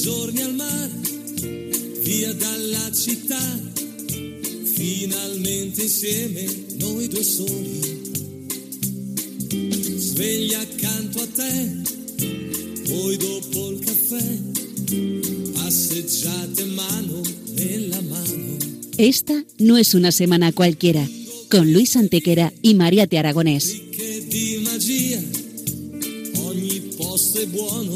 giorni al mare, via dalla città, finalmente insieme noi due soli. Sveglia accanto a te, poi dopo il caffè, passeggiate mano nella mano. Esta no es una semana cualquiera, con Luis Antequera y Mariate Aragonés. Che di magia, ogni posto è buono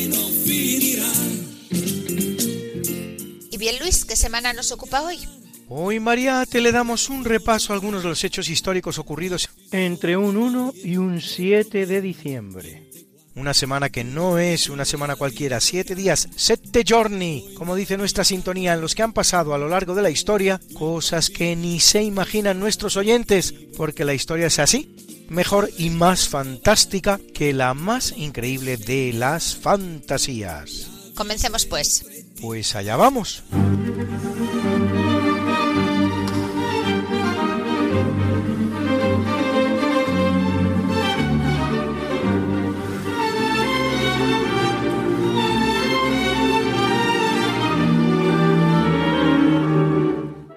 Luis, ¿qué semana nos ocupa hoy? Hoy, Mariate, le damos un repaso a algunos de los hechos históricos ocurridos entre un 1 y un 7 de diciembre. Una semana que no es una semana cualquiera, siete días, sette giorni, como dice nuestra sintonía, en los que han pasado a lo largo de la historia cosas que ni se imaginan nuestros oyentes, porque la historia es así, mejor y más fantástica que la más increíble de las fantasías. Comencemos pues. Pues allá vamos.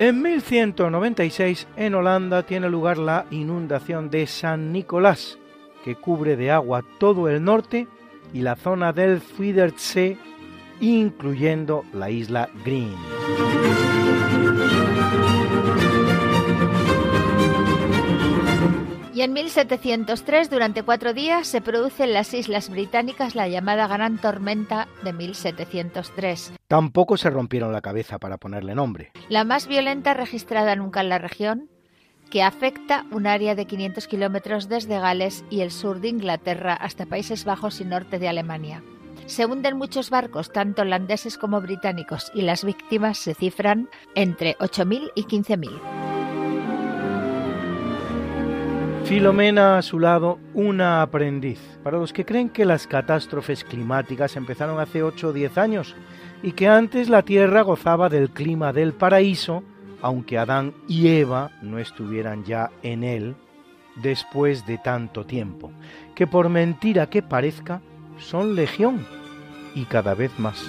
En 1196 en Holanda tiene lugar la inundación de San Nicolás, que cubre de agua todo el norte y la zona del Zuiderzee, incluyendo la isla Green. Y en 1703, durante cuatro días, se produce en las Islas Británicas la llamada Gran Tormenta de 1703, Tampoco se rompieron la cabeza para ponerle nombre. la más violenta registrada nunca en la región, que afecta un área de 500 kilómetros desde Gales y el sur de Inglaterra hasta Países Bajos y norte de Alemania. Se hunden muchos barcos, tanto holandeses como británicos, y las víctimas se cifran entre 8.000 y 15.000. Filomena a su lado, una aprendiz. Para los que creen que las catástrofes climáticas empezaron hace 8 o 10 años y que antes la Tierra gozaba del clima del paraíso, aunque Adán y Eva no estuvieran ya en él después de tanto tiempo, que por mentira que parezca, son legión y cada vez más.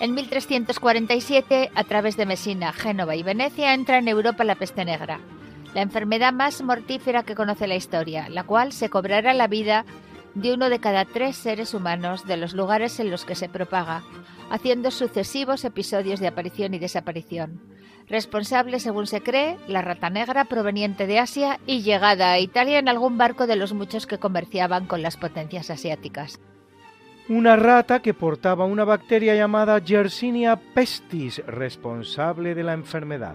En 1347, a través de Mesina, Génova y Venecia, entra en Europa la peste negra, la enfermedad más mortífera que conoce la historia, la cual se cobrará la vida de uno de cada tres seres humanos de los lugares en los que se propaga, haciendo sucesivos episodios de aparición y desaparición. Responsable, según se cree, la rata negra proveniente de Asia y llegada a Italia en algún barco de los muchos que comerciaban con las potencias asiáticas. Una rata que portaba una bacteria llamada Yersinia pestis, responsable de la enfermedad.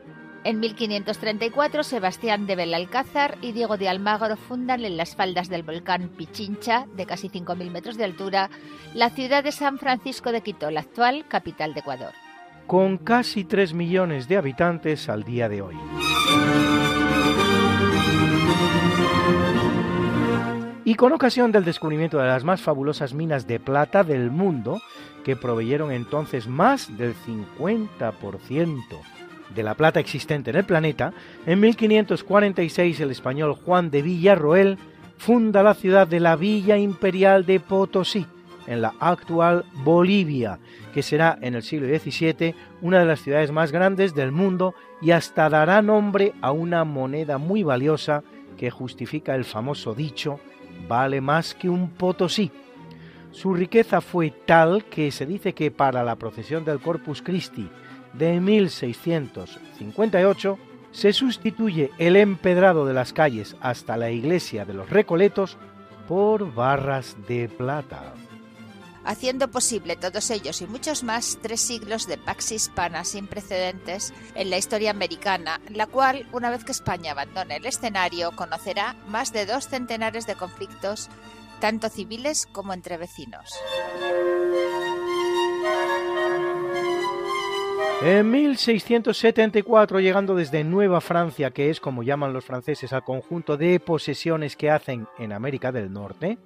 En 1534, Sebastián de Belalcázar y Diego de Almagro fundan en las faldas del volcán Pichincha, de casi 5.000 metros de altura, la ciudad de San Francisco de Quito, la actual capital de Ecuador. con casi 3 millones de habitantes al día de hoy. Y con ocasión del descubrimiento de las más fabulosas minas de plata del mundo, que proveyeron entonces más del 50% de la plata existente en el planeta, en 1546 el español Juan de Villarroel funda la ciudad de la Villa Imperial de Potosí, en la actual Bolivia, que será en el siglo XVII una de las ciudades más grandes del mundo y hasta dará nombre a una moneda muy valiosa que justifica el famoso dicho vale más que un Potosí. Su riqueza fue tal que se dice que para la procesión del Corpus Christi de 1658 se sustituye el empedrado de las calles hasta la iglesia de los Recoletos por barras de plata. Haciendo posible todos ellos y muchos más tres siglos de pax hispana sin precedentes en la historia americana, la cual, una vez que España abandone el escenario, conocerá más de dos centenares de conflictos, tanto civiles como entre vecinos. En 1674, llegando desde Nueva Francia, que es como llaman los franceses al conjunto de posesiones que hacen en América del Norte,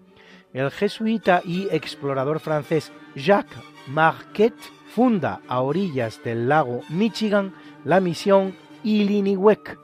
el jesuita y explorador francés Jacques Marquette funda a orillas del lago Michigan la misión Illiniwek,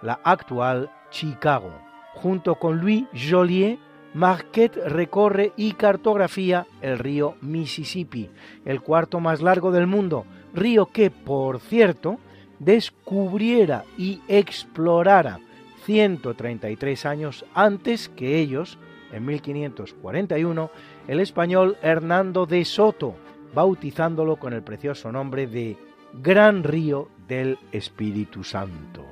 la actual Chicago. Junto con Louis Joliet, Marquette recorre y cartografía el río Mississippi, el cuarto más largo del mundo, río que, por cierto, descubriera y explorara 133 años antes que ellos, en 1541, el español Hernando de Soto, bautizándolo con el precioso nombre de Gran Río del Espíritu Santo.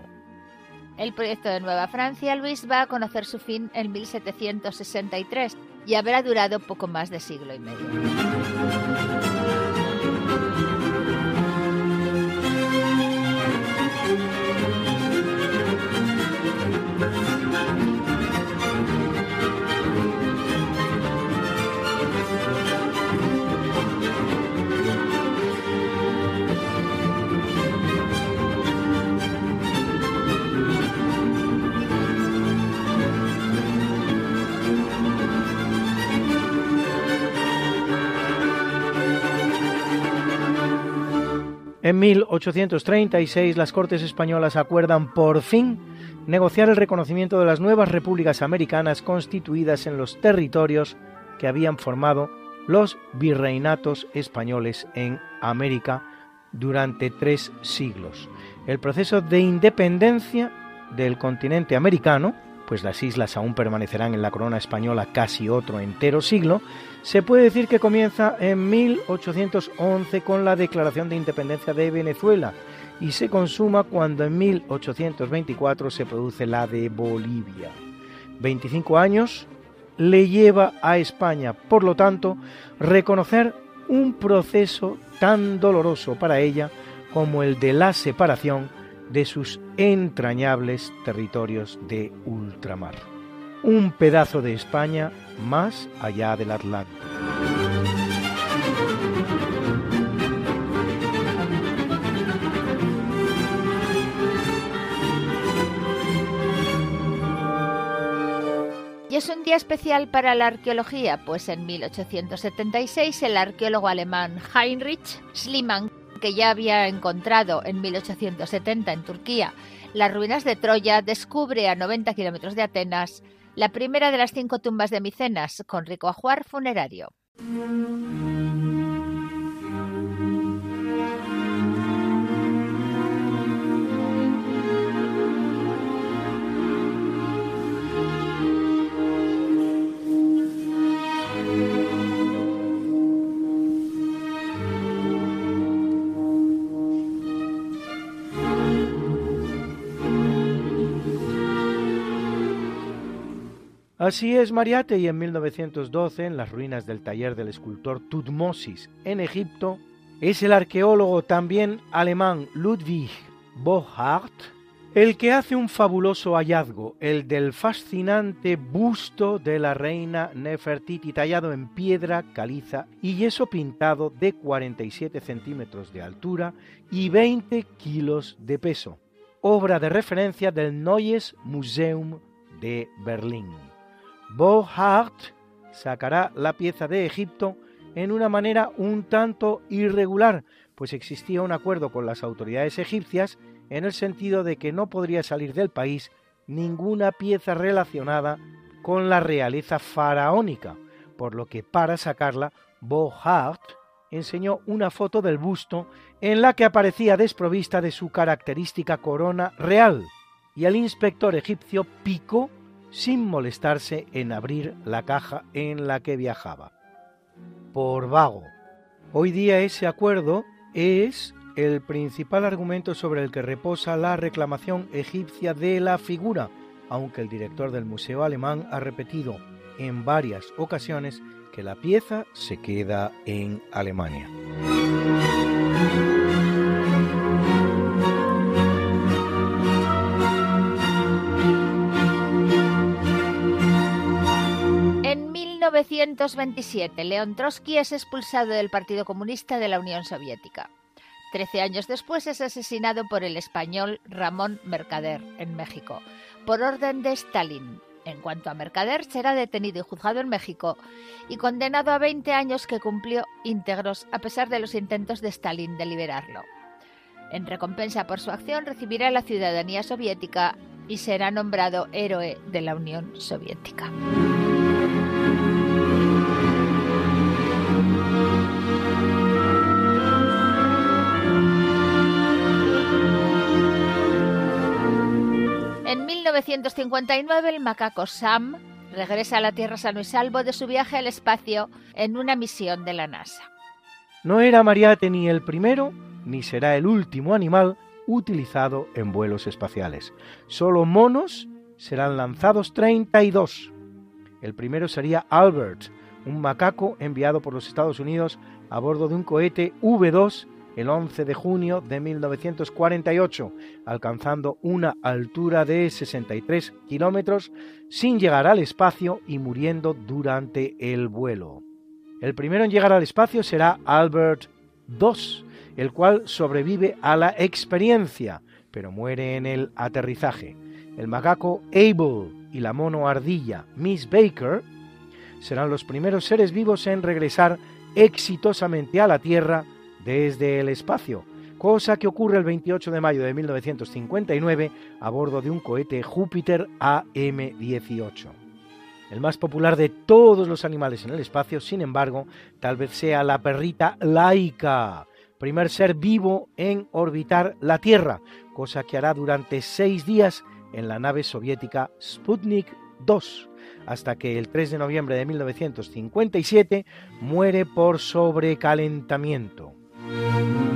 El proyecto de Nueva Francia, Luis, va a conocer su fin en 1763 y habrá durado poco más de siglo y medio. En 1836 las Cortes Españolas acuerdan por fin negociar el reconocimiento de las nuevas repúblicas americanas constituidas en los territorios que habían formado los virreinatos españoles en América durante tres siglos. El proceso de independencia del continente americano, pues las islas aún permanecerán en la corona española casi otro entero siglo, se puede decir que comienza en 1811 con la Declaración de Independencia de Venezuela y se consuma cuando en 1824 se produce la de Bolivia. 25 años le lleva a España, por lo tanto, reconocer un proceso tan doloroso para ella como el de la separación de sus entrañables territorios de ultramar un pedazo de España más allá del Atlántico. Y es un día especial para la arqueología, pues en 1876 el arqueólogo alemán Heinrich Schliemann, que ya había encontrado en 1870 en Turquía las ruinas de Troya, descubre a 90 kilómetros de Atenas la primera de las cinco tumbas de Micenas, con rico ajuar funerario. Así es, Mariate, y en 1912, en las ruinas del taller del escultor Tutmosis en Egipto, es el arqueólogo también alemán Ludwig Bochart el que hace un fabuloso hallazgo, el del fascinante busto de la reina Nefertiti tallado en piedra caliza y yeso pintado de 47 centímetros de altura y 20 kilos de peso, obra de referencia del Neues Museum de Berlín. Bohart sacará la pieza de Egipto en una manera un tanto irregular, pues existía un acuerdo con las autoridades egipcias en el sentido de que no podría salir del país ninguna pieza relacionada con la realeza faraónica, por lo que para sacarla, Bohart enseñó una foto del busto en la que aparecía desprovista de su característica corona real, y el inspector egipcio picó sin molestarse en abrir la caja en la que viajaba. Por vago. Hoy día ese acuerdo es el principal argumento sobre el que reposa la reclamación egipcia de la figura, aunque el director del Museo Alemán ha repetido en varias ocasiones que la pieza se queda en Alemania. 1927, León Trotsky es expulsado del Partido Comunista de la Unión Soviética. Trece años después es asesinado por el español Ramón Mercader en México, por orden de Stalin. En cuanto a Mercader, será detenido y juzgado en México y condenado a 20 años que cumplió íntegros a pesar de los intentos de Stalin de liberarlo. En recompensa por su acción recibirá la ciudadanía soviética y será nombrado héroe de la Unión Soviética. En 1959 el macaco Sam regresa a la Tierra sano y salvo de su viaje al espacio en una misión de la NASA. No era Mariate ni el primero, ni será el último animal utilizado en vuelos espaciales. Solo monos serán lanzados 32. El primero sería Albert, un macaco enviado por los Estados Unidos a bordo de un cohete V2 el 11 de junio de 1948, alcanzando una altura de 63 kilómetros sin llegar al espacio y muriendo durante el vuelo. El primero en llegar al espacio será Albert II, el cual sobrevive a la experiencia, pero muere en el aterrizaje. El macaco Abel y la mono ardilla Miss Baker serán los primeros seres vivos en regresar exitosamente a la Tierra desde el espacio, cosa que ocurre el 28 de mayo de 1959 a bordo de un cohete Júpiter AM-18. El más popular de todos los animales en el espacio, sin embargo, tal vez sea la perrita Laika, primer ser vivo en orbitar la Tierra, cosa que hará durante seis días en la nave soviética Sputnik 2, hasta que el 3 de noviembre de 1957 muere por sobrecalentamiento. En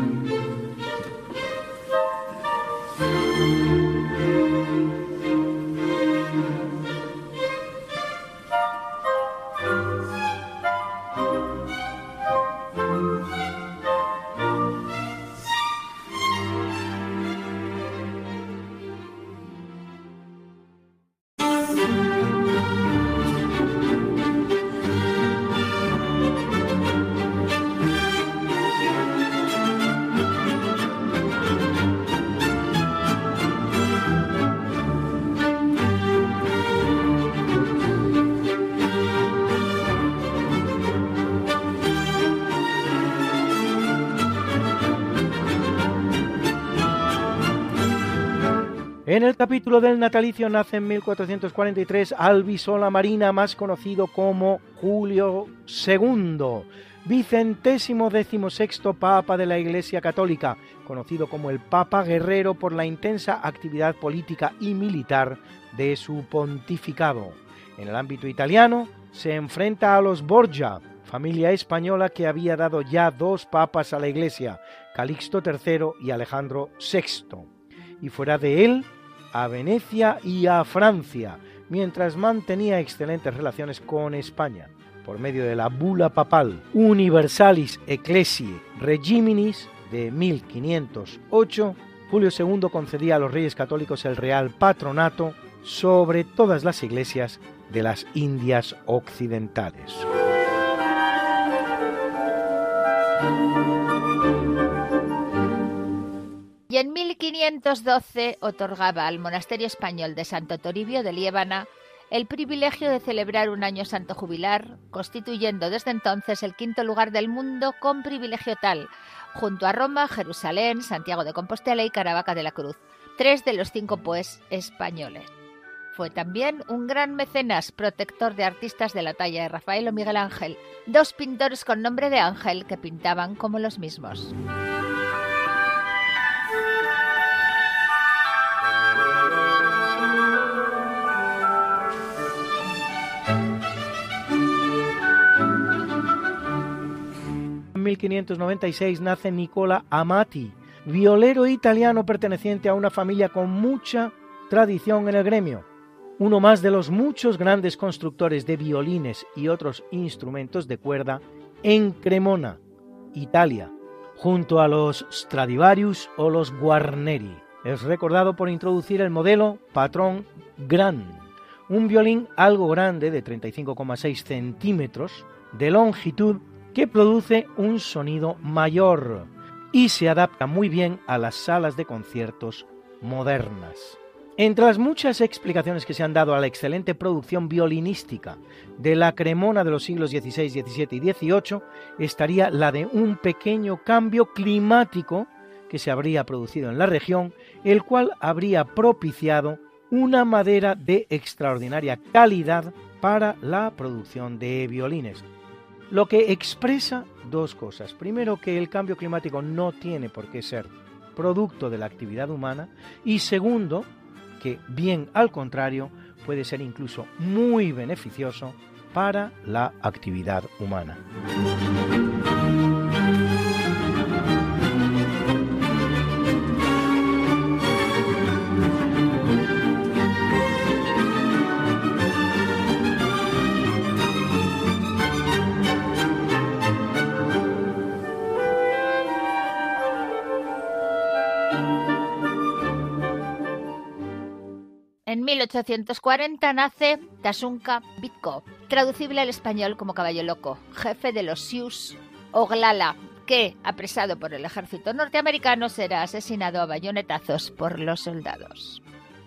del natalicio nace en 1443 Albisola Marina, más conocido como Julio II, vicentésimo decimosexto Papa de la Iglesia Católica, conocido como el Papa Guerrero por la intensa actividad política y militar de su pontificado. En el ámbito italiano se enfrenta a los Borgia, familia española que había dado ya dos papas a la Iglesia, Calixto III y Alejandro VI. Y fuera de él, a Venecia y a Francia, mientras mantenía excelentes relaciones con España, por medio de la bula papal Universalis Ecclesiae Regiminis de 1508, Julio II concedía a los reyes católicos el real patronato sobre todas las iglesias de las Indias occidentales. Y en 1512 otorgaba al monasterio español de Santo Toribio de Liébana el privilegio de celebrar un año santo jubilar, constituyendo desde entonces el quinto lugar del mundo con privilegio tal, junto a Roma, Jerusalén, Santiago de Compostela y Caravaca de la Cruz, tres de los cinco pues españoles. Fue también un gran mecenas, protector de artistas de la talla de Rafael o Miguel Ángel, dos pintores con nombre de Ángel que pintaban como los mismos. 1596 nace Nicola Amati, violero italiano perteneciente a una familia con mucha tradición en el gremio, uno más de los muchos grandes constructores de violines y otros instrumentos de cuerda en Cremona, Italia, junto a los Stradivarius o los Guarneri. Es recordado por introducir el modelo Patrón Gran, un violín algo grande de 35,6 centímetros de longitud que produce un sonido mayor y se adapta muy bien a las salas de conciertos modernas. Entre las muchas explicaciones que se han dado a la excelente producción violinística de la Cremona de los siglos XVI, XVII y XVIII estaría la de un pequeño cambio climático que se habría producido en la región, el cual habría propiciado una madera de extraordinaria calidad para la producción de violines, lo que expresa dos cosas. Primero, que el cambio climático no tiene por qué ser producto de la actividad humana y segundo, que bien al contrario, puede ser incluso muy beneficioso para la actividad humana. 1840 nace Tasunka Bitko, traducible al español como caballo loco, jefe de los Sioux Oglala, que, apresado por el ejército norteamericano, será asesinado a bayonetazos por los soldados.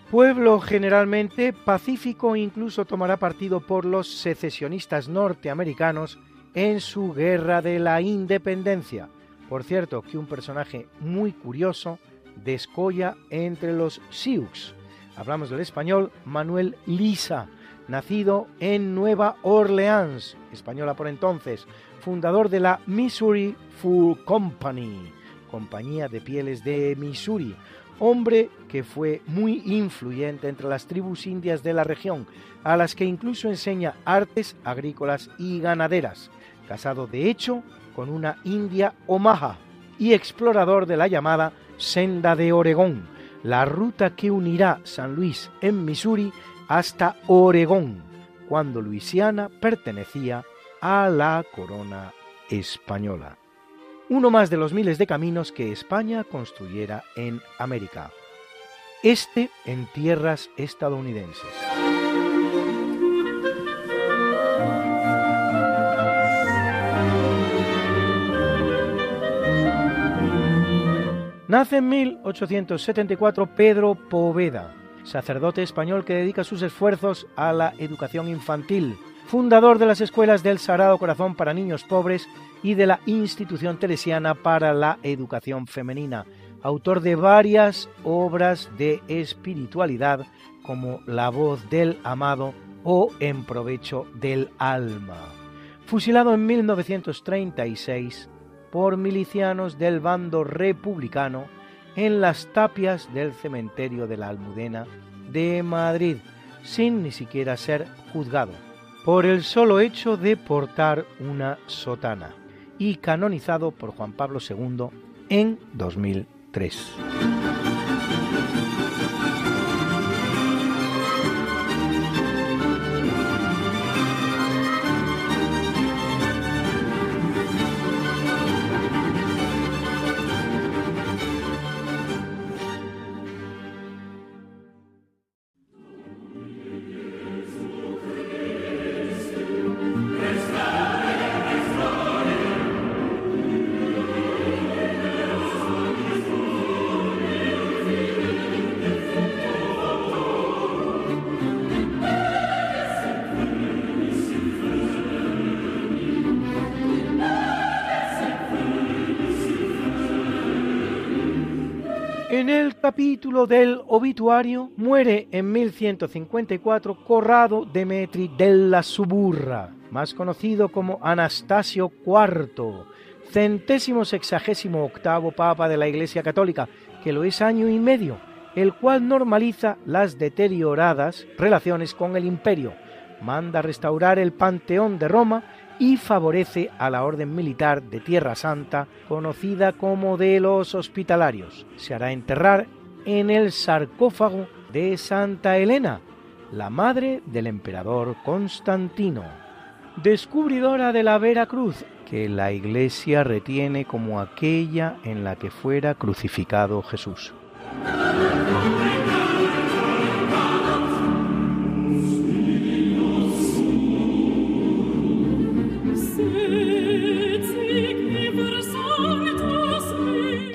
Pueblo generalmente pacífico incluso tomará partido por los secesionistas norteamericanos en su guerra de la independencia. Por cierto, que un personaje muy curioso descolla entre los Sioux, Hablamos del español Manuel Lisa, nacido en Nueva Orleans, española por entonces, fundador de la Missouri Fur Company, compañía de pieles de Missouri, hombre que fue muy influyente entre las tribus indias de la región, a las que incluso enseña artes agrícolas y ganaderas, casado de hecho con una india Omaha y explorador de la llamada Senda de Oregón, la ruta que unirá San Luis en Missouri hasta Oregón, cuando Luisiana pertenecía a la corona española. Uno más de los miles de caminos que España construyera en América. Este en tierras estadounidenses. Nace en 1874 Pedro Poveda, sacerdote español que dedica sus esfuerzos a la educación infantil, fundador de las escuelas del Sagrado Corazón para niños pobres y de la institución teresiana para la educación femenina, autor de varias obras de espiritualidad como La voz del amado o En provecho del alma. Fusilado en 1936, por milicianos del bando republicano en las tapias del cementerio de la Almudena de Madrid, sin ni siquiera ser juzgado, por el solo hecho de portar una sotana, y canonizado por Juan Pablo II en 2003. En el capítulo del obituario muere en 1154 Corrado Demetri della Suburra, más conocido como Anastasio IV, centésimo sexagésimo octavo papa de la Iglesia Católica, que lo es año y medio, el cual normaliza las deterioradas relaciones con el imperio, manda restaurar el Panteón de Roma y favorece a la orden militar de Tierra Santa, conocida como de los Hospitalarios. Se hará enterrar en el sarcófago de Santa Elena, la madre del emperador Constantino. Descubridora de la Vera Cruz, que la Iglesia retiene como aquella en la que fuera crucificado Jesús.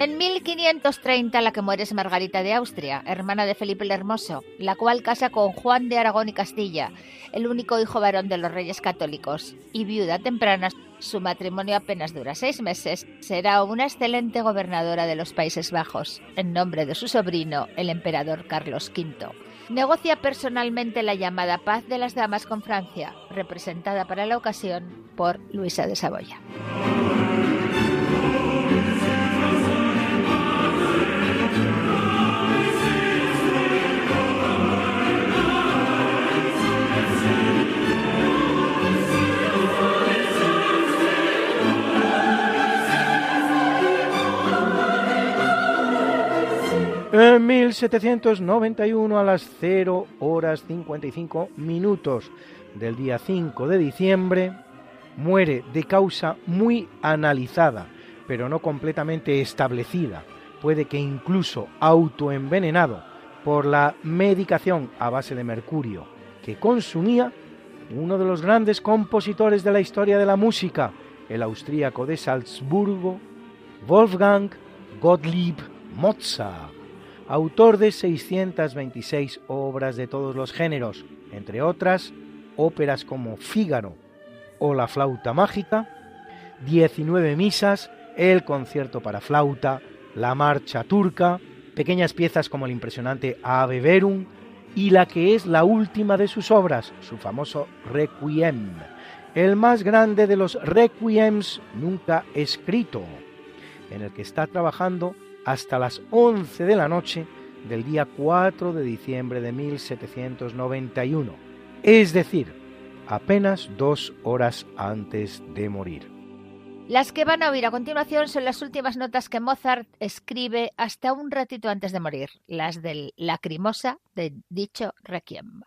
En 1530 la que muere es Margarita de Austria, hermana de Felipe el Hermoso, la cual casa con Juan de Aragón y Castilla, el único hijo varón de los reyes católicos, y viuda temprana, su matrimonio apenas dura seis meses, será una excelente gobernadora de los Países Bajos, en nombre de su sobrino, el emperador Carlos V. Negocia personalmente la llamada Paz de las Damas con Francia, representada para la ocasión por Luisa de Saboya. En 1791 a las 0 horas 55 minutos del día 5 de diciembre. Muere de causa muy analizada, pero no completamente establecida, puede que incluso autoenvenenado por la medicación a base de mercurio que consumía uno de los grandes compositores de la historia de la música, el austríaco de Salzburgo, Wolfgang Gottlieb Mozart autor de 626 obras de todos los géneros, entre otras óperas como Fígaro o La flauta mágica, 19 misas, el concierto para flauta, la marcha turca, pequeñas piezas como el impresionante Ave Verum y la que es la última de sus obras, su famoso Requiem, el más grande de los requiems nunca escrito, en el que está trabajando hasta las 11 de la noche del día 4 de diciembre de 1791, es decir, apenas dos horas antes de morir. Las que van a oír a continuación son las últimas notas que Mozart escribe hasta un ratito antes de morir, las del lacrimosa de dicho requiem.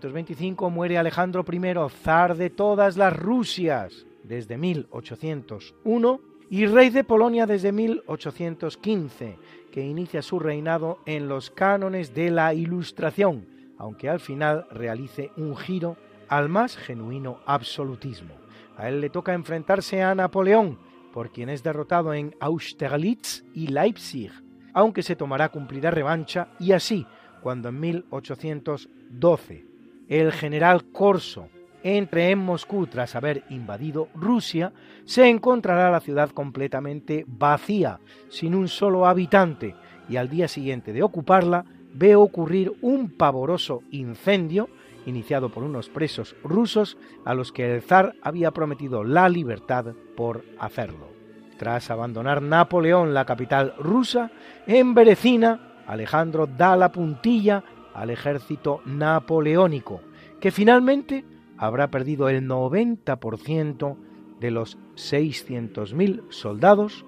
1825 muere Alejandro I, zar de todas las Rusias, desde 1801, y rey de Polonia desde 1815, que inicia su reinado en los cánones de la Ilustración, aunque al final realice un giro al más genuino absolutismo. A él le toca enfrentarse a Napoleón, por quien es derrotado en Austerlitz y Leipzig, aunque se tomará cumplida revancha y así, cuando en 1812 el general Corso entre en Moscú tras haber invadido Rusia, se encontrará la ciudad completamente vacía, sin un solo habitante, y al día siguiente de ocuparla ve ocurrir un pavoroso incendio iniciado por unos presos rusos a los que el zar había prometido la libertad por hacerlo. Tras abandonar Napoleón, la capital rusa, en Berecina, Alejandro da la puntilla al ejército napoleónico, que finalmente habrá perdido el 90% de los 600.000 soldados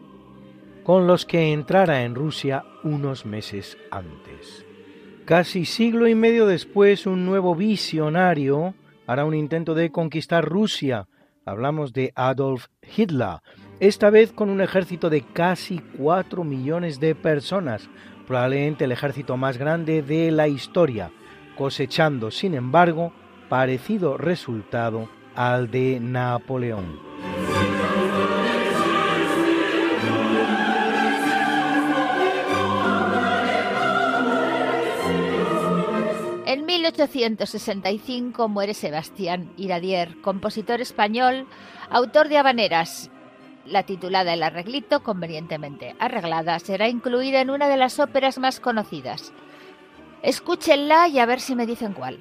con los que entrara en Rusia unos meses antes. Casi siglo y medio después, un nuevo visionario hará un intento de conquistar Rusia. Hablamos de Adolf Hitler, esta vez con un ejército de casi 4 millones de personas, probablemente el ejército más grande de la historia, cosechando, sin embargo, parecido resultado al de Napoleón. En 1865 muere Sebastián Iradier, compositor español, autor de habaneras. La titulada El arreglito, convenientemente arreglada, será incluida en una de las óperas más conocidas. Escúchenla y a ver si me dicen cuál.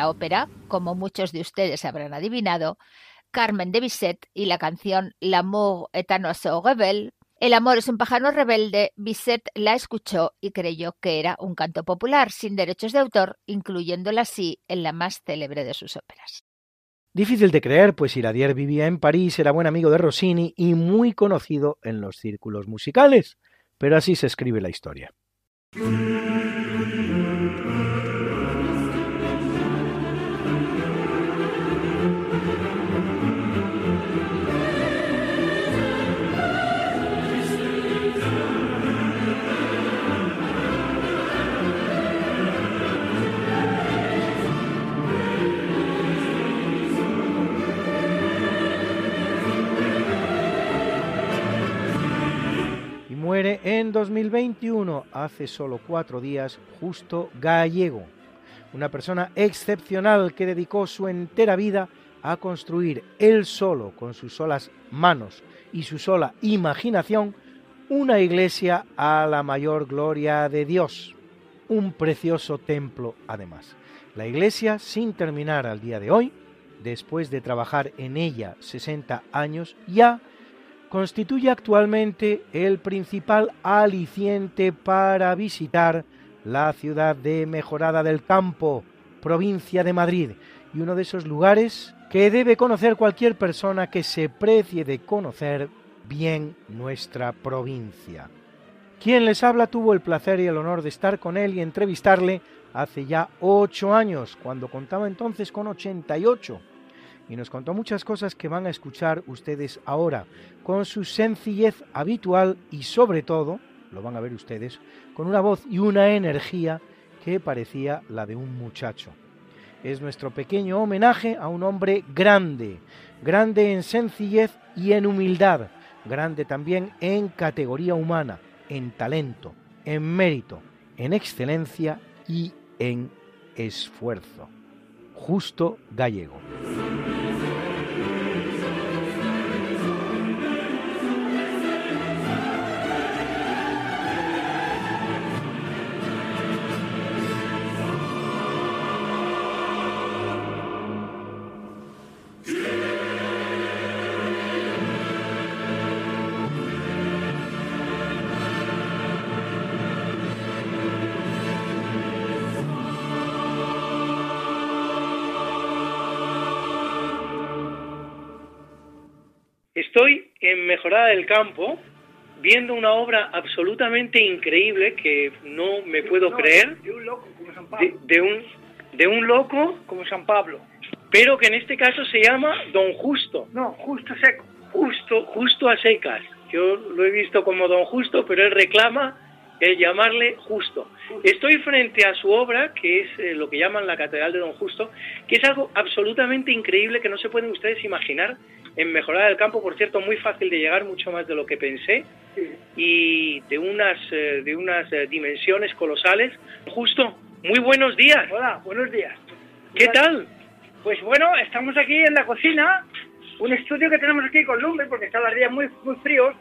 La ópera, como muchos de ustedes habrán adivinado, Carmen de Bizet y la canción L'amour est un oiseau rebelle. El amor es un pájaro rebelde. Bizet la escuchó y creyó que era un canto popular sin derechos de autor, incluyéndola así en la más célebre de sus óperas. Difícil de creer, pues Iradier vivía en París, era buen amigo de Rossini y muy conocido en los círculos musicales, pero así se escribe la historia. En 2021, hace solo cuatro días, justo gallego. Una persona excepcional que dedicó su entera vida a construir él solo, con sus solas manos y su sola imaginación, una iglesia a la mayor gloria de Dios. Un precioso templo además. La iglesia, sin terminar al día de hoy, después de trabajar en ella 60 años, ya constituye actualmente el principal aliciente para visitar la ciudad de Mejorada del Campo, provincia de Madrid, y uno de esos lugares que debe conocer cualquier persona que se precie de conocer bien nuestra provincia. Quien les habla tuvo el placer y el honor de estar con él y entrevistarle hace ya ocho años, cuando contaba entonces con 88 y nos contó muchas cosas que van a escuchar ustedes ahora, con su sencillez habitual y sobre todo, lo van a ver ustedes, con una voz y una energía que parecía la de un muchacho. Es nuestro pequeño homenaje a un hombre grande, grande en sencillez y en humildad, grande también en categoría humana, en talento, en mérito, en excelencia y en esfuerzo. Justo Gallego. En Mejorada del Campo viendo una obra absolutamente increíble que no me puedo creer. De un loco como San Pablo. De, un, de un loco como San Pablo. Pero que en este caso se llama Don Justo. No, Justo Seco. Justo, justo a secas. Yo lo he visto como Don Justo, pero él reclama el llamarle Justo. Estoy frente a su obra, que es eh, lo que llaman la Catedral de Don Justo, que es algo absolutamente increíble que no se pueden ustedes imaginar en mejorar el campo, por cierto, muy fácil de llegar, mucho más de lo que pensé, y de unas, eh, de unas eh, dimensiones colosales. Justo, muy buenos días. Hola, buenos días. ¿Qué tal? Pues bueno, estamos aquí en la cocina, un estudio que tenemos aquí con lumbre, porque están los días muy, muy fríos,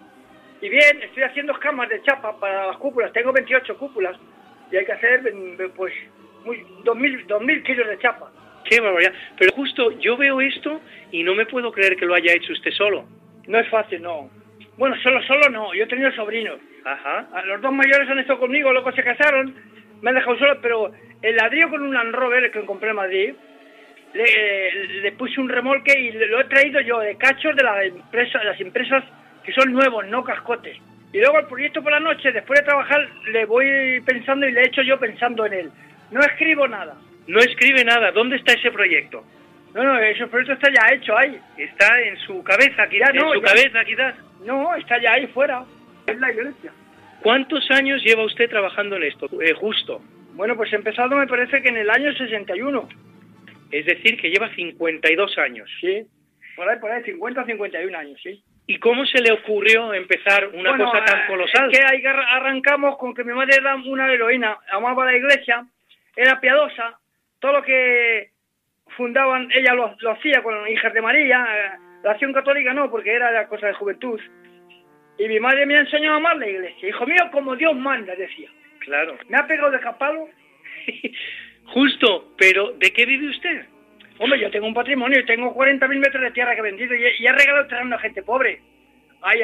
y bien, estoy haciendo escamas de chapa para las cúpulas, tengo 28 cúpulas, y hay que hacer, pues, muy, 2.000, 2.000 kilos de chapa. Qué barbaridad. Pero justo yo veo esto y no me puedo creer que lo haya hecho usted solo. No es fácil, no. Bueno, solo, solo no. Yo he tenido sobrinos. Ajá. Los dos mayores han estado conmigo, luego se casaron, me han dejado solo, pero el ladrillo con un Land Rover que compré en Madrid, le, puse un remolque y lo he traído yo de cachos de las empresas, las empresas que son nuevos, no cascotes. Y luego el proyecto por la noche, después de trabajar, le voy pensando y le he hecho yo pensando en él. No escribo nada no escribe nada. ¿Dónde está ese proyecto? No, no, ese proyecto está ya hecho ahí. Está en su cabeza, quizás. no, en su cabeza, quizás. No, está ya ahí fuera. Es la iglesia. ¿Cuántos años lleva usted trabajando en esto? Eh, justo. Bueno, pues he empezado me parece que en el año 61. Es decir, que lleva 52 años. Sí, por ahí, por ahí, 50 o 51 años, sí. ¿Y cómo se le ocurrió empezar una cosa tan colosal? Es que ahí arrancamos con que mi madre era una heroína, amaba la iglesia, era piadosa, todo lo que fundaban, ella lo, hacía con hijas de María, eh, la acción católica no, porque era la cosa de juventud. Y mi madre me enseñó a amar la iglesia. Hijo mío, como Dios manda, decía. Claro. Me ha pegado de capado. Justo, pero ¿de qué vive usted? Hombre, yo tengo un patrimonio, tengo 40.000 metros de tierra que he vendido y, he regalado terreno a gente pobre. Hay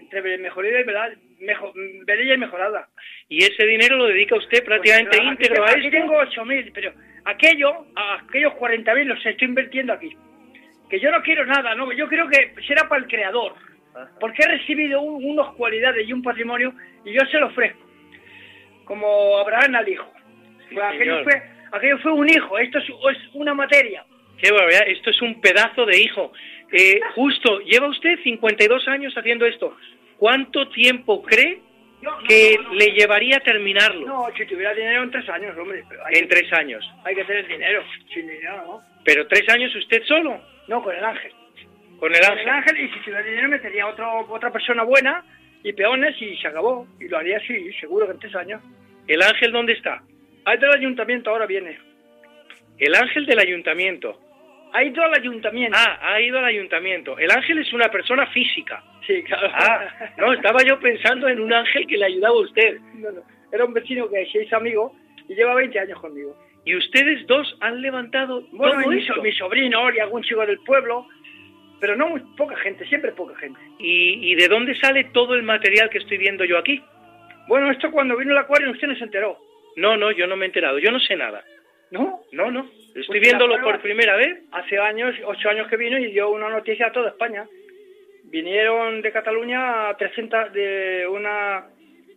entre mejorada y verdad, mejor, y mejorada. Y ese dinero lo dedica usted prácticamente pues, íntegro a esto. Aquí tengo 8.000, pero aquello, aquellos 40.000 los estoy invirtiendo aquí. que yo no quiero nada, no, yo creo que será para el creador, porque he recibido un- unas cualidades y un patrimonio y yo se lo ofrezco, como Abraham al hijo. Pues aquello, fue, aquello fue un hijo, esto es, es una materia. Qué barbaridad, esto es un pedazo de hijo. Eh, justo, lleva usted 52 años haciendo esto. ¿Cuánto tiempo cree no, que no, le llevaría a terminarlo? No, si tuviera dinero en tres años, hombre, En tres años. hay que tener dinero, sin dinero, ¿no? Pero tres años usted solo, No, con el ángel. con el Con ángel. el ángel, y si tuviera dinero metería otro, otra persona buena y peones y se acabó. Y lo haría así, seguro que en tres años. ¿El ángel dónde está? Ahí del ayuntamiento ahora viene. El ángel del ayuntamiento. Ha ido al ayuntamiento. Ah, ha ido al ayuntamiento. El ángel es una persona física. Sí, claro. Ah, no, estaba yo pensando en un ángel que le ayudaba a usted. No, no. Era un vecino que hizo amigo y lleva 20 años conmigo. Y ustedes dos han levantado Bueno, todo esto. mi sobrino y algún chico del pueblo, pero no muy poca gente, siempre poca gente. ¿Y, ¿Y de dónde sale todo el material que estoy viendo yo aquí? Bueno, esto cuando vino el acuario usted no se enteró, No, no, yo no me he enterado. Yo no sé nada. ¿No? No, no. Estoy Pues viéndolo por primera vez. Hace años, ocho años que vino y dio una noticia a toda España. Vinieron de Cataluña 300 de una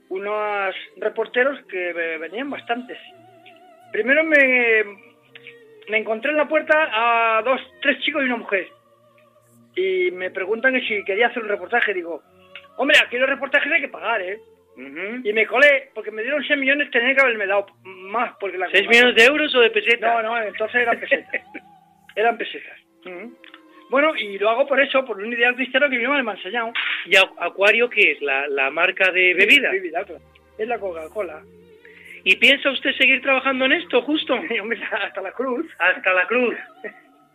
unos reporteros que ve- venían bastantes. Primero me, me encontré en la puerta a dos, tres chicos y una mujer. Y me preguntan que si quería hacer un reportaje. Digo, hombre, aquí los reportajes hay que pagar, ¿eh? Y me colé, porque me dieron 6 millones, tenía que haberme dado más. porque la ¿Seis millones de euros o de pesetas? no, no, entonces eran pesetas. eran pesetas. Bueno, y lo hago por eso, por un ideal cristiano que mi mamá me ha enseñado. ¿Y Acu- Acuario qué es? ¿La, la marca de bebida? Bebida, claro. Es la Coca-Cola. ¿Y piensa usted seguir trabajando en esto, justo? Hasta la cruz. Hasta la cruz.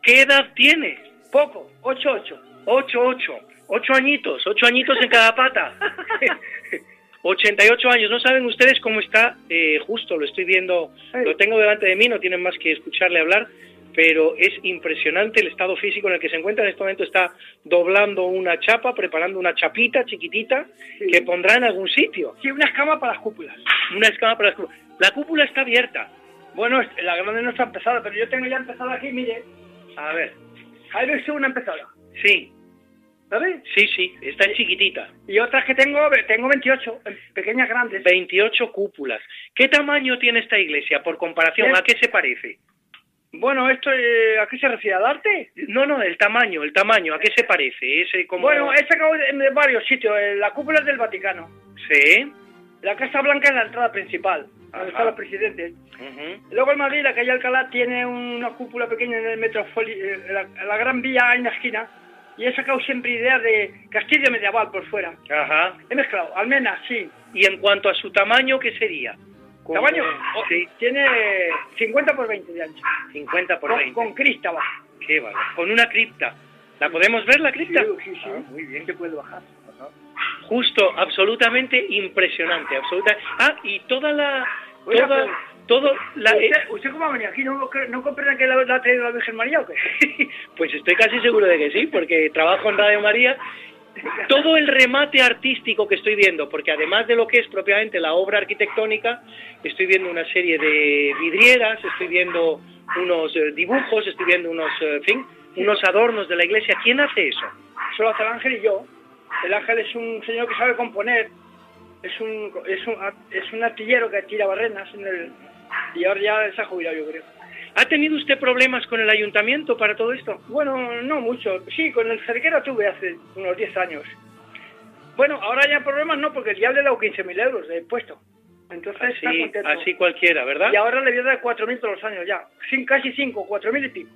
¿Qué edad tiene? Poco, 8-8. Ocho, ocho. Ocho añitos. Ocho añitos en cada pata. 88 años. No saben ustedes cómo está, eh, justo lo estoy viendo, lo tengo delante de mí, no tienen más que escucharle hablar, pero es impresionante el estado físico en el que se encuentra. En este momento está doblando una chapa, preparando una chapita chiquitita Sí. que pondrá en algún sitio. Sí, una escama para las cúpulas. Una escama para las cú- La cúpula está abierta. Bueno, la grande no está empezada, pero yo tengo ya empezada aquí, mire. A ver. Ahí ves una empezada. Sí, ¿Sabes? sí, sí, está en chiquitita. Y otras que tengo, tengo 28, pequeñas grandes. 28 cúpulas. ¿Qué tamaño tiene esta iglesia por comparación? ¿A qué se parece? Bueno, esto, eh, ¿a qué se refiere? ¿Al arte? No, no, el tamaño, el tamaño, ¿a qué se parece? Ese como... Bueno, he sacado de, varios sitios. eh, La cúpula es del Vaticano. Sí. La Casa Blanca es la entrada principal, Ajá. donde están los presidentes. Luego en Madrid, la calle Alcalá tiene una cúpula pequeña en el eh, en la, en la Gran Vía hay una esquina. Y he sacado siempre ideas de castillo medieval por fuera. Ajá. He mezclado, almenas, sí. Y en cuanto a su tamaño, ¿qué sería? Tamaño, oh, Sí, tiene 50 por 20 de ancho. 50 por con, 20. con crista abajo. Qué vale. Con una cripta. ¿La podemos ver, la cripta? Sí, sí, sí. Ah, muy bien. Se puede bajar. Justo, absolutamente impresionante. Absoluta... Ah, y toda la... Toda, todo la... eh, ¿Usted, ¿Usted cómo ha venido aquí? ¿No, no comprende que la, la ha traído la Virgen María o qué? Pues estoy casi seguro de que sí, porque trabajo en Radio María. Todo el remate artístico que estoy viendo, porque además de lo que es propiamente la obra arquitectónica, estoy viendo una serie de vidrieras, estoy viendo unos eh, dibujos, estoy viendo unos, eh, en fin, unos adornos de la iglesia. ¿Quién hace eso? Solo hace el ángel y yo. El ángel es un señor que sabe componer. Es un, es un, es un artillero que tira barrenas en el... Y ahora ya se ha jubilado, yo creo. ¿Ha tenido usted problemas con el ayuntamiento para todo esto? Bueno, no mucho. Sí, con el cerquero tuve hace unos 10 años. Bueno, ahora ya problemas no, porque ya le he dado 15.000 euros de impuesto. Entonces está Así, contento. así cualquiera, ¿verdad? Y ahora le voy a dar 4.000 todos los años ya. Sin, casi 5, 4.000 y pico.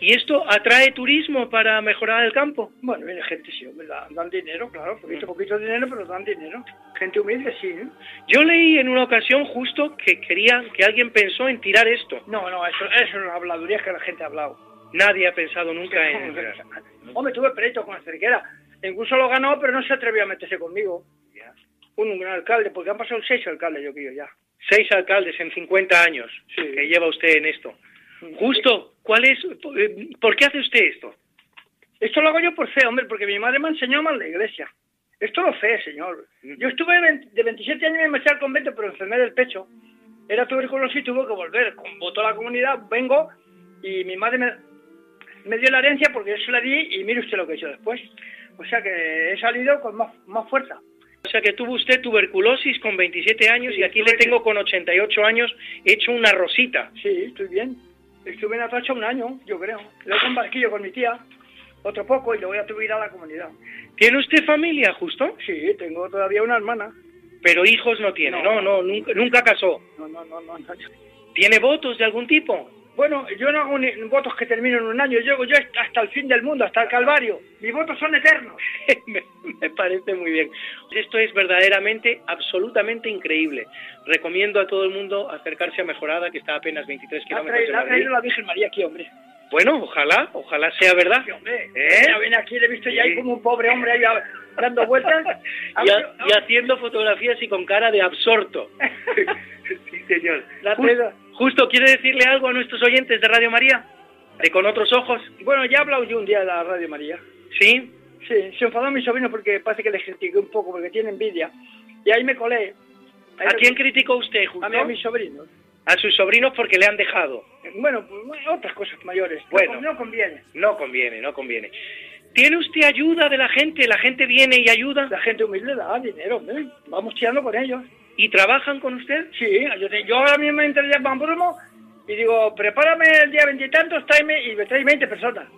¿Y esto atrae turismo para mejorar el campo? Bueno, viene gente, sí, da- dan dinero, claro, poquito, poquito dinero, pero dan dinero. Gente humilde, sí. ¿eh? Yo leí en una ocasión justo que querían que alguien pensó en tirar esto. No, no, eso, eso es habladurías que la gente ha hablado. Nadie ha pensado nunca en... Hombre, tuve pleito con la cerquera. Incluso lo ganó, pero no se atrevió a meterse conmigo. Un, un gran alcalde, porque han pasado seis alcaldes, yo creo, ya. Seis alcaldes en 50 años Sí. que lleva usted en esto. Justo, ¿cuál es? eh, ¿Por qué hace usted esto? Esto lo hago yo por fe, hombre, porque mi madre me enseñó mal la iglesia. Es todo fe, señor. Yo estuve de 20 de 27 años y me eché al convento, pero enfermé del pecho. Era tuberculosis y tuve que volver. Votó la comunidad, vengo y mi madre me... me dio la herencia porque yo se la di y mire usted lo que he hecho después. O sea que he salido con más, más fuerza. O sea que tuvo usted tuberculosis con 27 años Sí, y aquí le tengo con 88 años hecho una rosita. Sí, estoy bien. Estuve en Atocha un año, yo creo. Luego en Barquillo con mi tía, otro poco, y luego ya tuve que ir a la comunidad. ¿Tiene usted familia, justo? Sí, tengo todavía una hermana. Pero hijos no tiene, no, No. no, nunca, nunca casó. No, no, no, no. no. ¿Tiene votos de algún tipo? Bueno, yo no hago ni votos que terminen en un año, llego yo hasta el fin del mundo, hasta el Calvario. Mis votos son eternos. me, me parece muy bien. Esto es verdaderamente, absolutamente increíble. Recomiendo a todo el mundo acercarse a Mejorada, que está a apenas 23 La ha kilómetros de la ha Madrid. traído la Virgen María aquí, hombre. Bueno, ojalá, ojalá sea verdad. Sí, hombre. ¿Eh? Ya viene aquí, le he visto ya ahí como un pobre hombre ahí dando vueltas. y, ha- y haciendo fotografías y con cara de absorto. sí, señor. La. Justo, ¿quiere decirle algo a nuestros oyentes de Radio María? ¿De con otros ojos? Bueno, ya he hablado yo un día de la Radio María. ¿Sí? Sí, se enfadó mi sobrino porque parece que le critiqué un poco porque tiene envidia. Y ahí me colé. Ahí ¿A quién criticó usted, justo? A mí, a mis sobrinos. A sus sobrinos porque le han dejado. Bueno, pues otras cosas mayores. Bueno. No, no conviene. No conviene, no conviene. ¿Tiene usted ayuda de la gente? ¿La gente viene y ayuda? La gente humilde da dinero, hombre. Vamos tirando con ellos. ¿Y trabajan con usted? Sí, yo, yo ahora mismo entré en Pamplona y digo, prepárame el día veintitantos, tráeme y me trae 20 personas.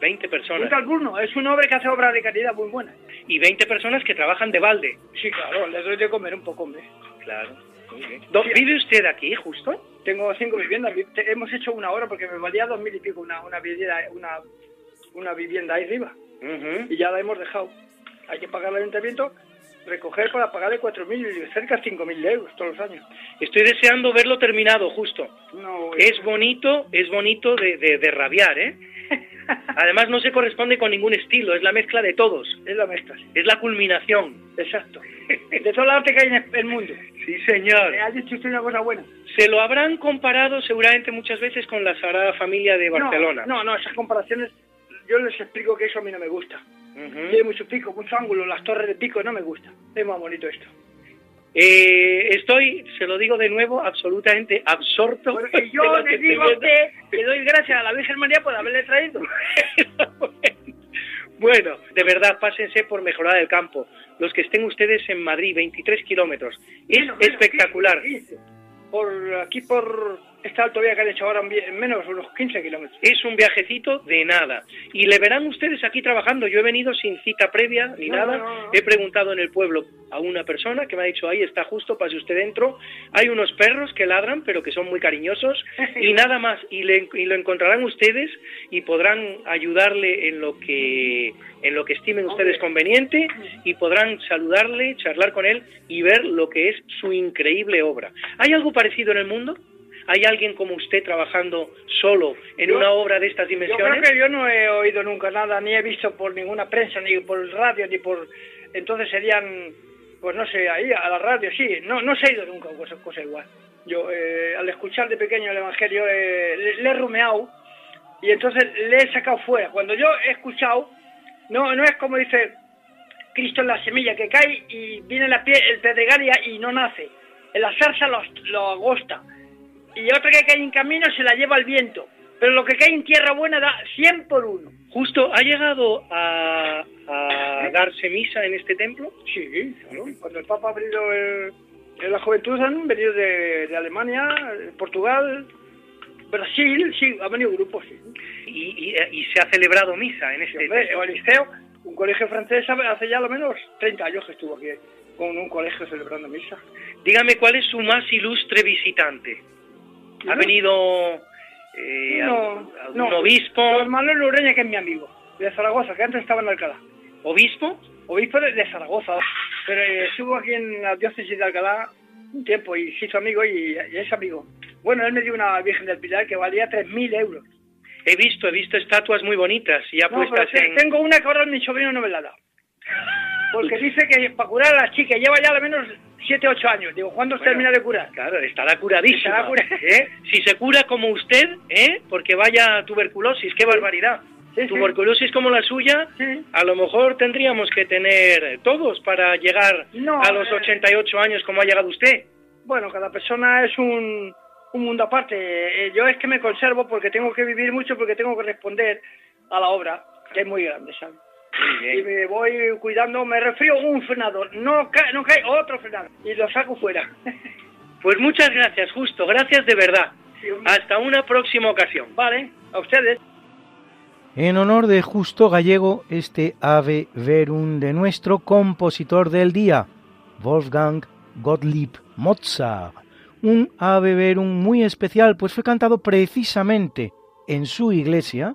20 Un personas. tal Bruno, es un hombre que hace obras de caridad muy buenas. Y 20 personas que trabajan de balde. Sí, claro, le doy de comer un poco, hombre. Claro. Bien. ¿Dó- ¿Vive usted aquí, justo? Tengo cinco viviendas. Hemos hecho una hora porque me valía dos mil y pico una, una, vivienda, una, una vivienda ahí arriba. Ujú. Y ya la hemos dejado. Hay que pagar al ayuntamiento, recoger para pagarle cuatro mil, cerca de cinco mil euros todos los años. Estoy deseando verlo terminado, justo. No, Es bonito, es bonito de, de, de rabiar, ¿eh? Además no se corresponde con ningún estilo, es la mezcla de todos. es la mezcla, sí. Es la culminación. Exacto. De todo el arte que hay en el mundo. Sí, señor. Eh, Ha dicho usted una cosa buena. Se lo habrán comparado seguramente muchas veces con la Sagrada Familia de Barcelona. No, no, no, esas comparaciones, yo les explico que eso a mí no me gusta. Ujú. Tiene mucho pico, mucho ángulo, las torres de pico no me gusta. Es más bonito esto. Eh, estoy, se lo digo de nuevo, absolutamente absorto. De yo le que digo que doy gracias a la Virgen María por haberle traído. bueno, de verdad, pásense por mejorar el campo. Los que estén ustedes en Madrid, 23 kilómetros. Es espectacular. 15. Por aquí, por esta autovía que han hecho ahora, en menos unos 15 kilómetros. Es un viajecito de nada. Y le verán ustedes aquí trabajando. Yo he venido sin cita previa ni No, nada. no, no, no. He preguntado en el pueblo a una persona que me ha dicho, ahí está justo, pase usted dentro. Hay unos perros que ladran, pero que son muy cariñosos. y nada más. Y, le- y lo encontrarán ustedes y podrán ayudarle en lo que, en lo que estimen ustedes Hombre. conveniente y podrán saludarle, charlar con él y ver lo que es su increíble obra. ¿Hay algo parecido en el mundo? ¿Hay alguien como usted trabajando solo en Yo- una obra de estas Yo creo dimensiones? que yo no he oído nunca nada, ni he visto por ninguna prensa, ni por radio, ni por... Entonces serían, pues no sé, ahí a la radio, sí. No, no se ha ido nunca cosa, cosa igual. Yo, eh, al escuchar de pequeño el Evangelio, eh, le, le he rumeado y entonces le he sacado fuera. Cuando yo he escuchado, no, no es como dice Cristo en la semilla, que cae y viene la pie, el pedregal y, y no nace. En la zarza lo, lo agosta. Y otra que cae en camino se la lleva el viento. Pero lo que cae en tierra buena da 100 por uno. Justo, ¿ha llegado a, a darse misa en este templo? Sí, claro. Cuando el Papa ha venido el- en la juventud han venido de, de Alemania, de Portugal, Brasil, sí, ha venido grupos, sí. Y, y- y se ha celebrado misa en este templo. el Liceo, un colegio francés, hace ya lo menos 30 años que estuvo aquí con un colegio celebrando misa. Dígame, ¿cuál es su más ilustre visitante? ¿Ha venido eh, No, algún, algún no. obispo? Don Manuel Ureña, que es mi amigo, de Zaragoza, que antes estaba en Alcalá. ¿Obispo? obispo de, Zaragoza, pero eh, estuvo aquí en la diócesis de Alcalá un tiempo y se hizo amigo y, y es amigo. Bueno, él me dio una Virgen del Pilar que valía 3.000 euros. He visto, he visto estatuas muy bonitas ya No, puestas en... tengo una que ahora mi sobrino no me la da. Porque dice que para curar a la chica lleva ya al menos 7, 8 años. Digo, ¿cuándo se Bueno, termina de curar? Claro, estará curadísima. Estará cura- ¿eh? Si se cura como usted, ¿eh? Porque vaya tuberculosis, qué barbaridad. Sí, sí. Tuberculosis como la suya, Sí. a lo mejor tendríamos que tener todos para llegar No, a los eh. 88 años como ha llegado usted. Bueno, cada persona es un un mundo aparte. Eh, Yo es que me conservo porque tengo que vivir mucho, porque tengo que responder a la obra, que es muy grande, ¿sabes? Y me voy cuidando, me refrío un frenador, no cae, no cae otro frenador, y lo saco fuera. Pues muchas gracias, justo, gracias de verdad. Sí. Hasta una próxima ocasión. Vale, a ustedes. En honor de Justo Gallego, este Ave Verum de nuestro compositor del día, Wolfgang Gottlieb Mozart. Un Ave Verum muy especial, pues fue cantado precisamente en su iglesia,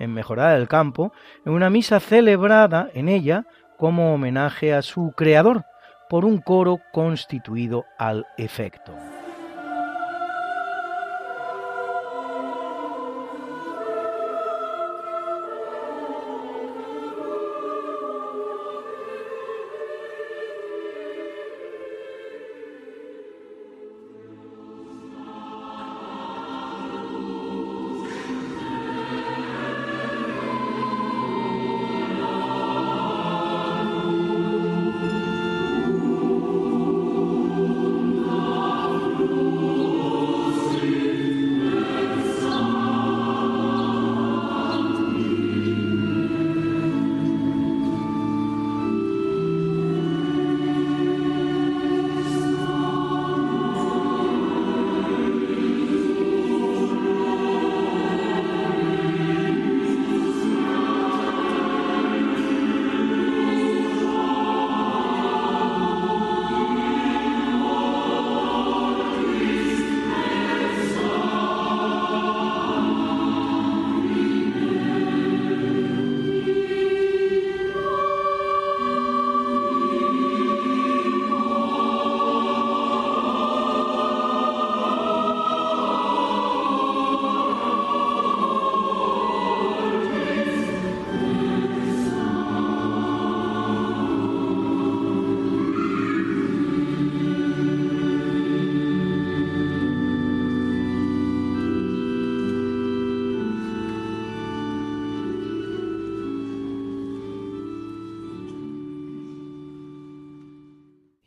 en Mejorada del Campo, en una misa celebrada en ella como homenaje a su creador, por un coro constituido al efecto.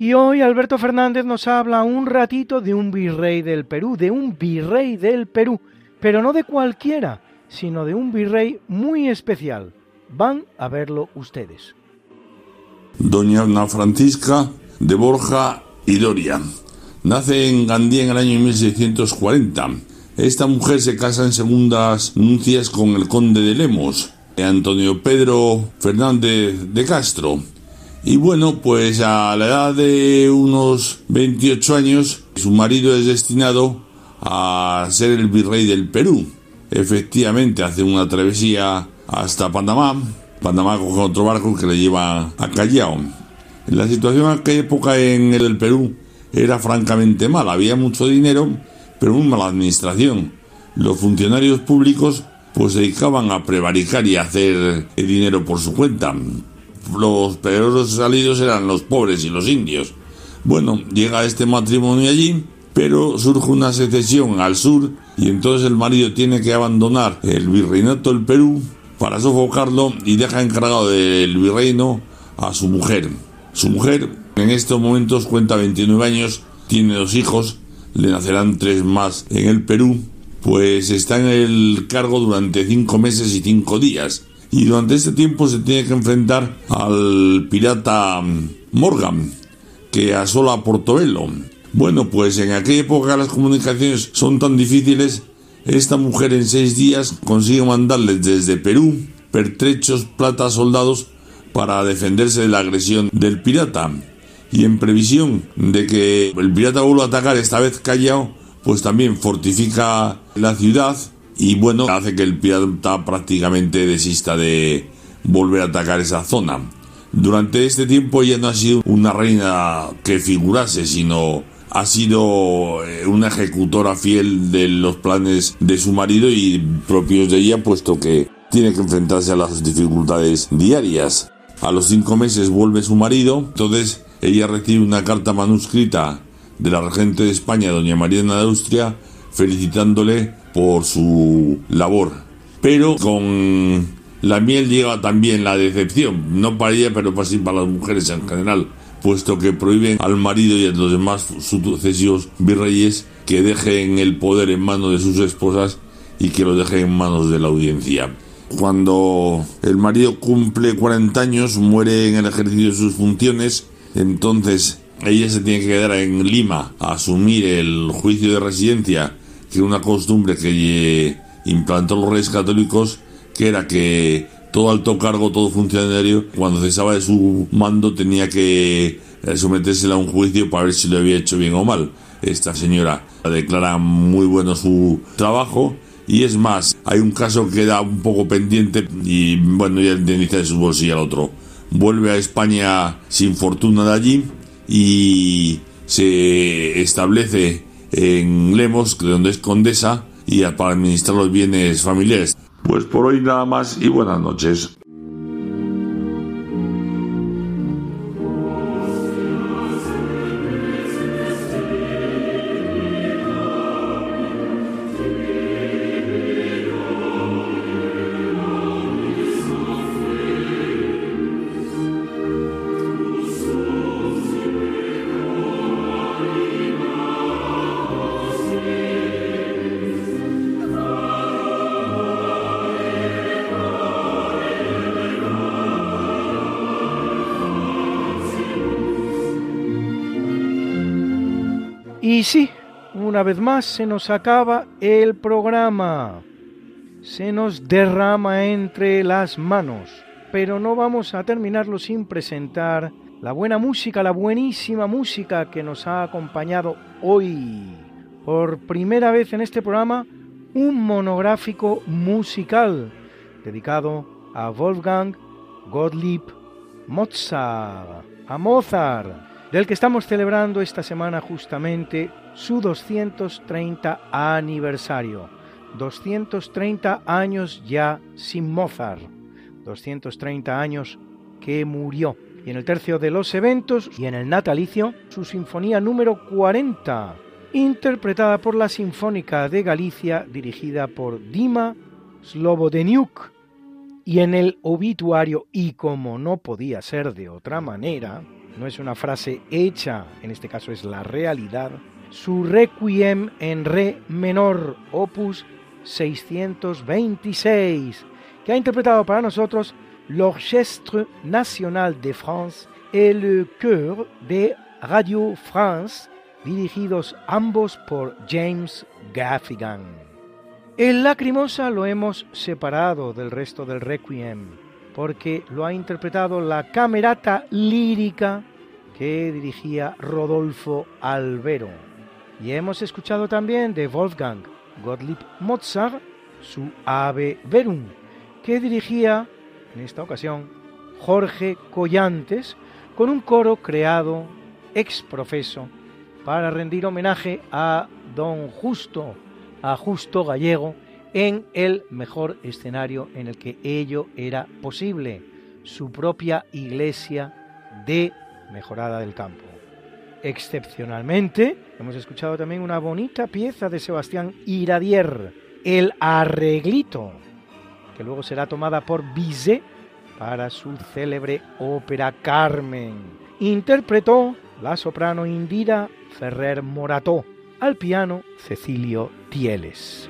Y hoy Alberto Fernández nos habla un ratito de un virrey del Perú, de un virrey del Perú, pero no de cualquiera, sino de un virrey muy especial. Van a verlo ustedes. Doña Ana Francisca de Borja y Doria. Nace en Gandía en el año 1640. Esta mujer se casa en segundas nupcias con el conde de Lemos, Antonio Pedro Fernández de Castro. Y bueno, pues a la edad de unos 28 años, su marido es destinado a ser el virrey del Perú. Efectivamente, hace una travesía hasta Panamá. Panamá coge otro barco que le lleva a Callao. La situación en aquella época en el Perú era francamente mala. Había mucho dinero, pero muy mala administración. Los funcionarios públicos pues se dedicaban a prevaricar y hacer el dinero por su cuenta los peores salidos eran los pobres y los indios. Bueno, llega este matrimonio allí, pero surge una secesión al sur y entonces el marido tiene que abandonar el virreinato del Perú para sofocarlo y deja encargado del virreino a su mujer. Su mujer en estos momentos cuenta 29 años, tiene dos hijos, le nacerán tres más en el Perú, pues está en el cargo durante cinco meses y cinco días y durante este tiempo se tiene que enfrentar al pirata Morgan, que asola Portobelo. Bueno, pues en aquella época las comunicaciones son tan difíciles, esta mujer en seis días consigue mandarles desde Perú pertrechos, plata, soldados para defenderse de la agresión del pirata. Y en previsión de que el pirata vuelva a atacar esta vez Callao, pues también fortifica la ciudad y bueno, hace que el pirata prácticamente desista de volver a atacar esa zona. Durante este tiempo ella no ha sido una reina que figurase, sino ha sido eh, una ejecutora fiel de los planes de su marido y propios de ella, puesto que tiene que enfrentarse a las dificultades diarias. A los cinco meses vuelve su marido, entonces ella recibe una carta manuscrita de la regente de España, doña Mariana de Austria, felicitándole por su labor. Pero con la miel llega también la decepción, no para ella, pero sí para las mujeres en general, puesto que prohíben al marido y a los demás sucesivos virreyes que dejen el poder en manos de sus esposas y que lo dejen en manos de la audiencia. Cuando el marido cumple 40 años, muere en el ejercicio de sus funciones, entonces ella se tiene que quedar en Lima a asumir el juicio de residencia, que una costumbre que implantó los reyes católicos, que era que todo alto cargo, todo funcionario, cuando cesaba de su mando tenía que eh, someterse a un juicio para ver si lo había hecho bien o mal. Esta señora declara muy bueno su trabajo y es más, hay un caso que queda un poco pendiente y bueno, ya indemniza de su bolsillo al otro. Vuelve a España sin fortuna de allí y se establece en Lemos, donde es condesa, y para administrar los bienes familiares. Pues por hoy nada más y buenas noches. Vez más se nos acaba el programa. Se nos derrama entre las manos. Pero no vamos a terminarlo sin presentar la buena música, la buenísima música que nos ha acompañado hoy. Por primera vez en este programa, un monográfico musical dedicado a Wolfgang Gottlieb Mozart, a Mozart del que estamos celebrando esta semana justamente su 230 aniversario. 230 años ya sin Mozart. 230 años que murió. Y en el tercio de los eventos y en el natalicio, su sinfonía número 40, interpretada por la Sinfónica de Galicia, dirigida por Dima Slobodeniuk. Y en el obituario, y como no podía ser de otra manera, no es una frase hecha, en este caso es la realidad, su requiem en re menor, opus 626, que ha interpretado para nosotros l'Orchestre National de France et le Chœur de Radio France, dirigidos ambos por James Gaffigan. El Lacrimosa lo hemos separado del resto del requiem porque lo ha interpretado la camerata lírica que dirigía Rodolfo Albero. Y hemos escuchado también de Wolfgang Gottlieb Mozart su Ave Verum, que dirigía en esta ocasión Jorge Collantes con un coro creado ex profeso para rendir homenaje a don Justo, a Justo Gallego, en el mejor escenario en el que ello era posible, su propia iglesia de Mejorada del Campo. Excepcionalmente, hemos escuchado también una bonita pieza de Sebastián Iradier, El Arreglito, que luego será tomada por Bizet para su célebre ópera Carmen. Interpretó la soprano Indira Ferrer Morató, al piano Cecilio Tieles.